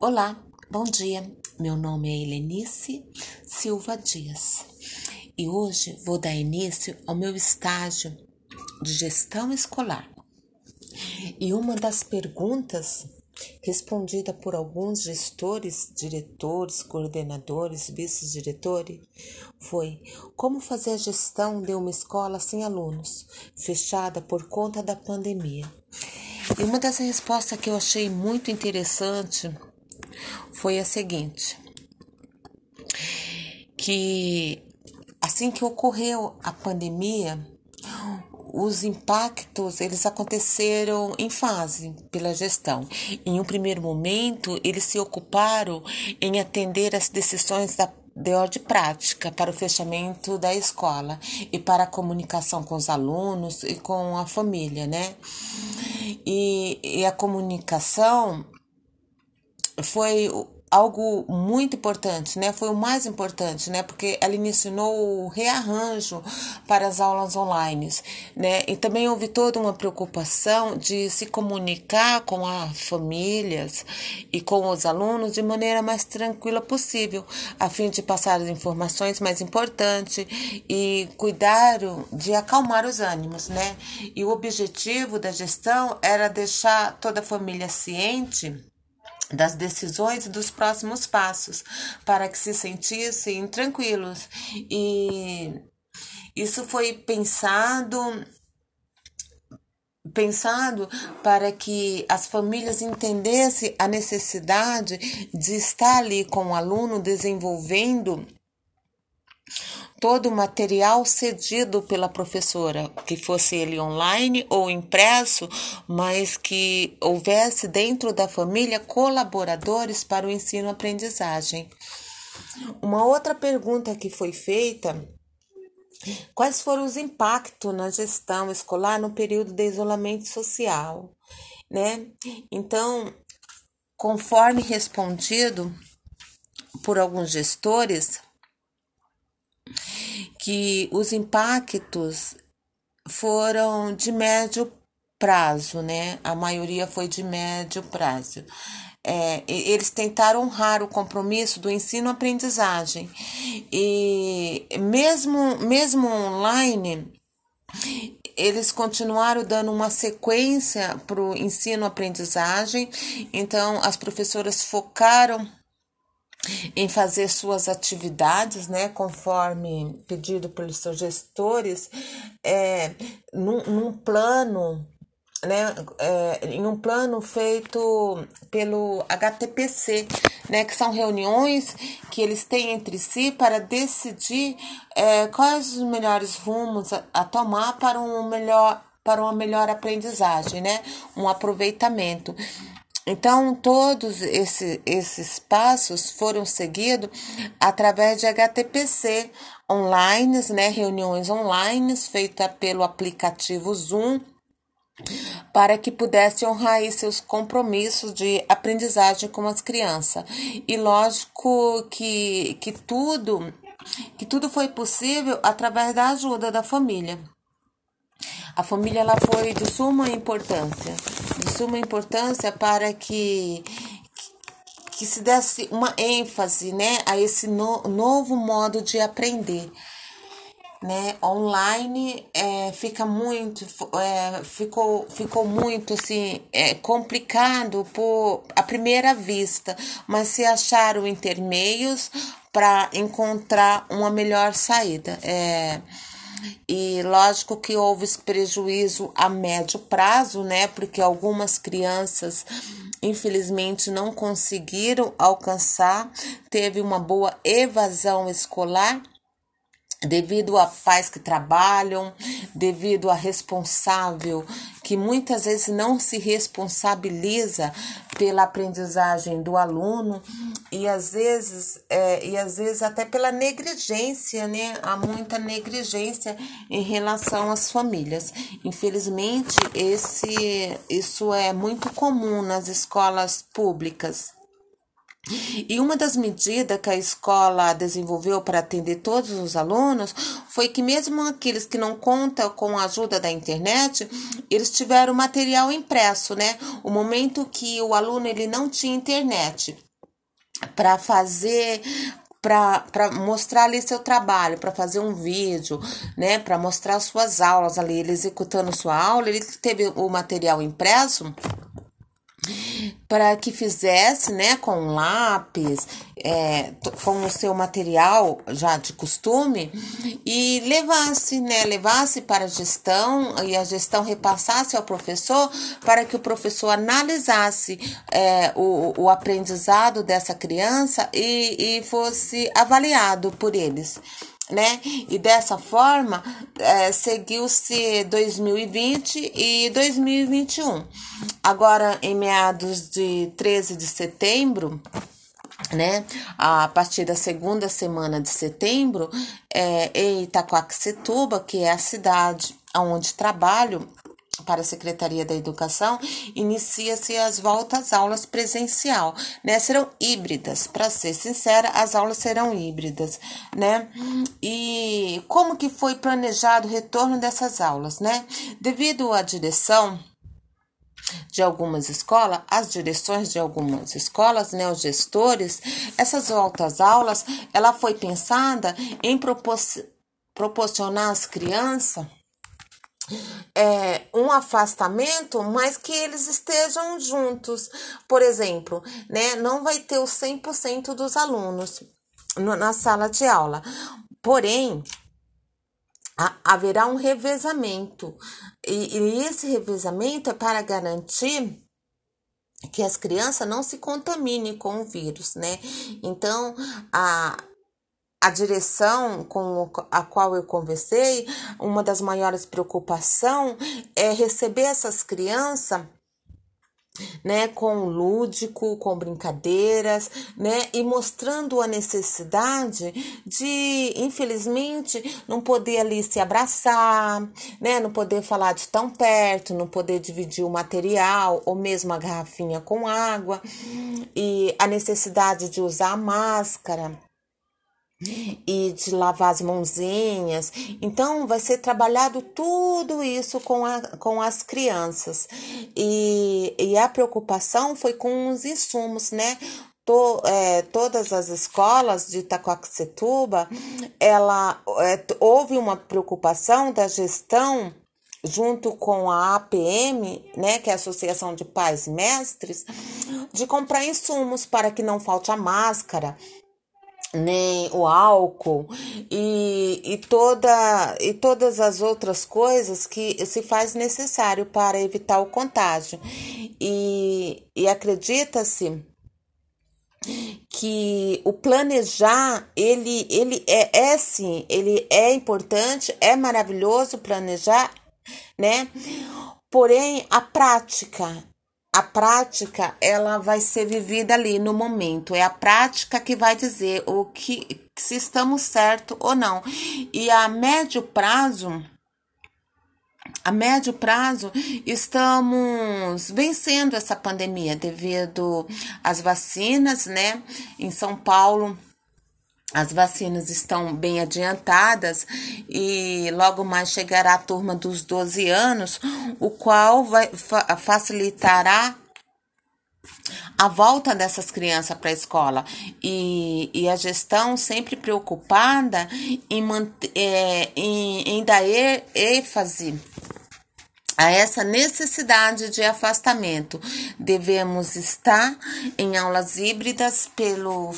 Olá, bom dia. Meu nome é Helenice Silva Dias e hoje vou dar início ao meu estágio de gestão escolar. E uma das perguntas respondida por alguns gestores, diretores, coordenadores, vice-diretores, foi como fazer a gestão de uma escola sem alunos, fechada por conta da pandemia. E uma das respostas que eu achei muito interessante foi a seguinte: que assim que ocorreu a pandemia, os impactos eles aconteceram em fase pela gestão. Em um primeiro momento, eles se ocuparam em atender as decisões da de ordem prática para o fechamento da escola e para a comunicação com os alunos e com a família, né? E, e a comunicação foi algo muito importante, né? Foi o mais importante, né? Porque ela iniciou o rearranjo para as aulas online, né? E também houve toda uma preocupação de se comunicar com as famílias e com os alunos de maneira mais tranquila possível, a fim de passar as informações mais importantes e cuidar de acalmar os ânimos, né? E o objetivo da gestão era deixar toda a família ciente das decisões e dos próximos passos, para que se sentissem tranquilos. E isso foi pensado pensado para que as famílias entendessem a necessidade de estar ali com o aluno desenvolvendo todo o material cedido pela professora, que fosse ele online ou impresso, mas que houvesse dentro da família colaboradores para o ensino-aprendizagem. Uma outra pergunta que foi feita Quais foram os impactos na gestão escolar no período de isolamento social, né? Então, conforme respondido por alguns gestores, que os impactos foram de médio prazo, né? A maioria foi de médio prazo. É, eles tentaram honrar o compromisso do ensino-aprendizagem e mesmo mesmo online eles continuaram dando uma sequência para o ensino-aprendizagem, então as professoras focaram em fazer suas atividades, né, conforme pedido pelos seus gestores, é, num, num plano né, é, em um plano feito pelo HTPC, né, que são reuniões que eles têm entre si para decidir é, quais os melhores rumos a, a tomar para um melhor para uma melhor aprendizagem, né, um aproveitamento. Então, todos esse, esses passos foram seguidos através de HTPC online, né, reuniões online feitas pelo aplicativo Zoom, para que pudesse honrar seus compromissos de aprendizagem com as crianças. E lógico que, que tudo que tudo foi possível através da ajuda da família. A família ela foi de suma importância, de suma importância para que que se desse uma ênfase, né, a esse no, novo modo de aprender, né, online é, fica muito, é, ficou, ficou muito assim é, complicado por a primeira vista, mas se acharam intermeios para encontrar uma melhor saída. É, e lógico que houve esse prejuízo a médio prazo, né? Porque algumas crianças, infelizmente, não conseguiram alcançar, teve uma boa evasão escolar devido a pais que trabalham, devido a responsável que muitas vezes não se responsabiliza pela aprendizagem do aluno e às vezes é, e às vezes até pela negligência, né? Há muita negligência em relação às famílias. Infelizmente, esse isso é muito comum nas escolas públicas. E uma das medidas que a escola desenvolveu para atender todos os alunos foi que mesmo aqueles que não contam com a ajuda da internet, eles tiveram material impresso, né? O momento que o aluno ele não tinha internet para fazer para mostrar ali seu trabalho, para fazer um vídeo, né, para mostrar suas aulas ali, ele executando sua aula, ele teve o material impresso para que fizesse, né, com lápis, é, com o seu material já de costume e levasse, né, levasse para a gestão e a gestão repassasse ao professor para que o professor analisasse é, o, o aprendizado dessa criança e, e fosse avaliado por eles né? E dessa forma é, seguiu-se 2020 e 2021. Agora, em meados de 13 de setembro, né? A partir da segunda semana de setembro, é, em Itacoaxetuba, que é a cidade onde trabalho, para a Secretaria da Educação, inicia-se as voltas aulas presencial, né? Serão híbridas, para ser sincera, as aulas serão híbridas, né? E como que foi planejado o retorno dessas aulas, né? Devido à direção de algumas escolas, as direções de algumas escolas, né, os gestores, essas voltas aulas, ela foi pensada em propor proporcionar às crianças é, um afastamento, mas que eles estejam juntos. Por exemplo, né, não vai ter o 100% dos alunos no, na sala de aula. Porém, a, haverá um revezamento. E, e esse revezamento é para garantir que as crianças não se contaminem com o vírus, né? Então, a, a direção com a qual eu conversei, uma das maiores preocupações é receber essas crianças né, com lúdico, com brincadeiras, né, e mostrando a necessidade de, infelizmente, não poder ali se abraçar, né, não poder falar de tão perto, não poder dividir o material ou mesmo a garrafinha com água, e a necessidade de usar máscara e de lavar as mãozinhas. Então, vai ser trabalhado tudo isso com, a, com as crianças. E, e a preocupação foi com os insumos, né? To, é, todas as escolas de Itacoaxetuba, ela, é, houve uma preocupação da gestão junto com a APM, né, que é a Associação de Pais Mestres, de comprar insumos para que não falte a máscara, nem o álcool e, e, toda, e todas as outras coisas que se faz necessário para evitar o contágio. E, e acredita-se que o planejar ele ele é, é sim ele é importante é maravilhoso planejar né porém a prática a prática ela vai ser vivida ali no momento. É a prática que vai dizer o que se estamos certo ou não. E a médio prazo, a médio prazo, estamos vencendo essa pandemia devido às vacinas, né? Em São Paulo, as vacinas estão bem adiantadas e logo mais chegará a turma dos 12 anos, o qual vai fa facilitará a volta dessas crianças para a escola e, e a gestão sempre preocupada em, é, em, em dar ênfase a essa necessidade de afastamento. Devemos estar em aulas híbridas pelo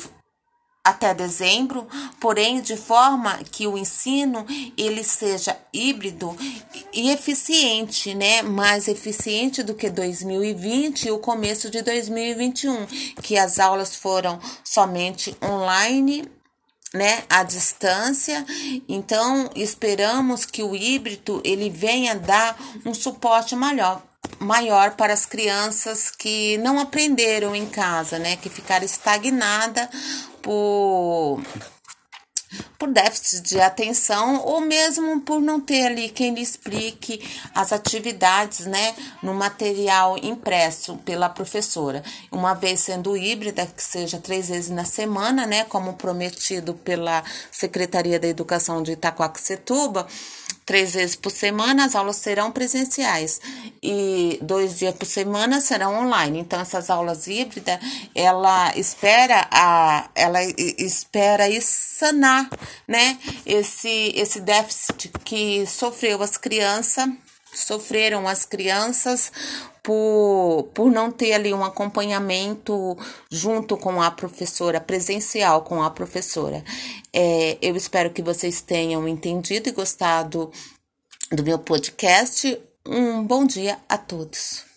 até dezembro, porém de forma que o ensino ele seja híbrido e eficiente, né? Mais eficiente do que 2020 e o começo de 2021, que as aulas foram somente online né, à distância. Então, esperamos que o híbrido ele venha dar um suporte maior, maior para as crianças que não aprenderam em casa, né, que ficaram estagnadas por por déficit de atenção ou mesmo por não ter ali quem lhe explique as atividades, né, no material impresso pela professora. Uma vez sendo híbrida, que seja três vezes na semana, né, como prometido pela Secretaria da Educação de Itacoaxetuba, três vezes por semana as aulas serão presenciais e dois dias por semana serão online. Então essas aulas híbridas, ela espera a ela espera sanar, né, esse esse déficit que sofreu as crianças sofreram as crianças por, por não ter ali um acompanhamento junto com a professora, presencial com a professora. É, eu espero que vocês tenham entendido e gostado do meu podcast. Um bom dia a todos.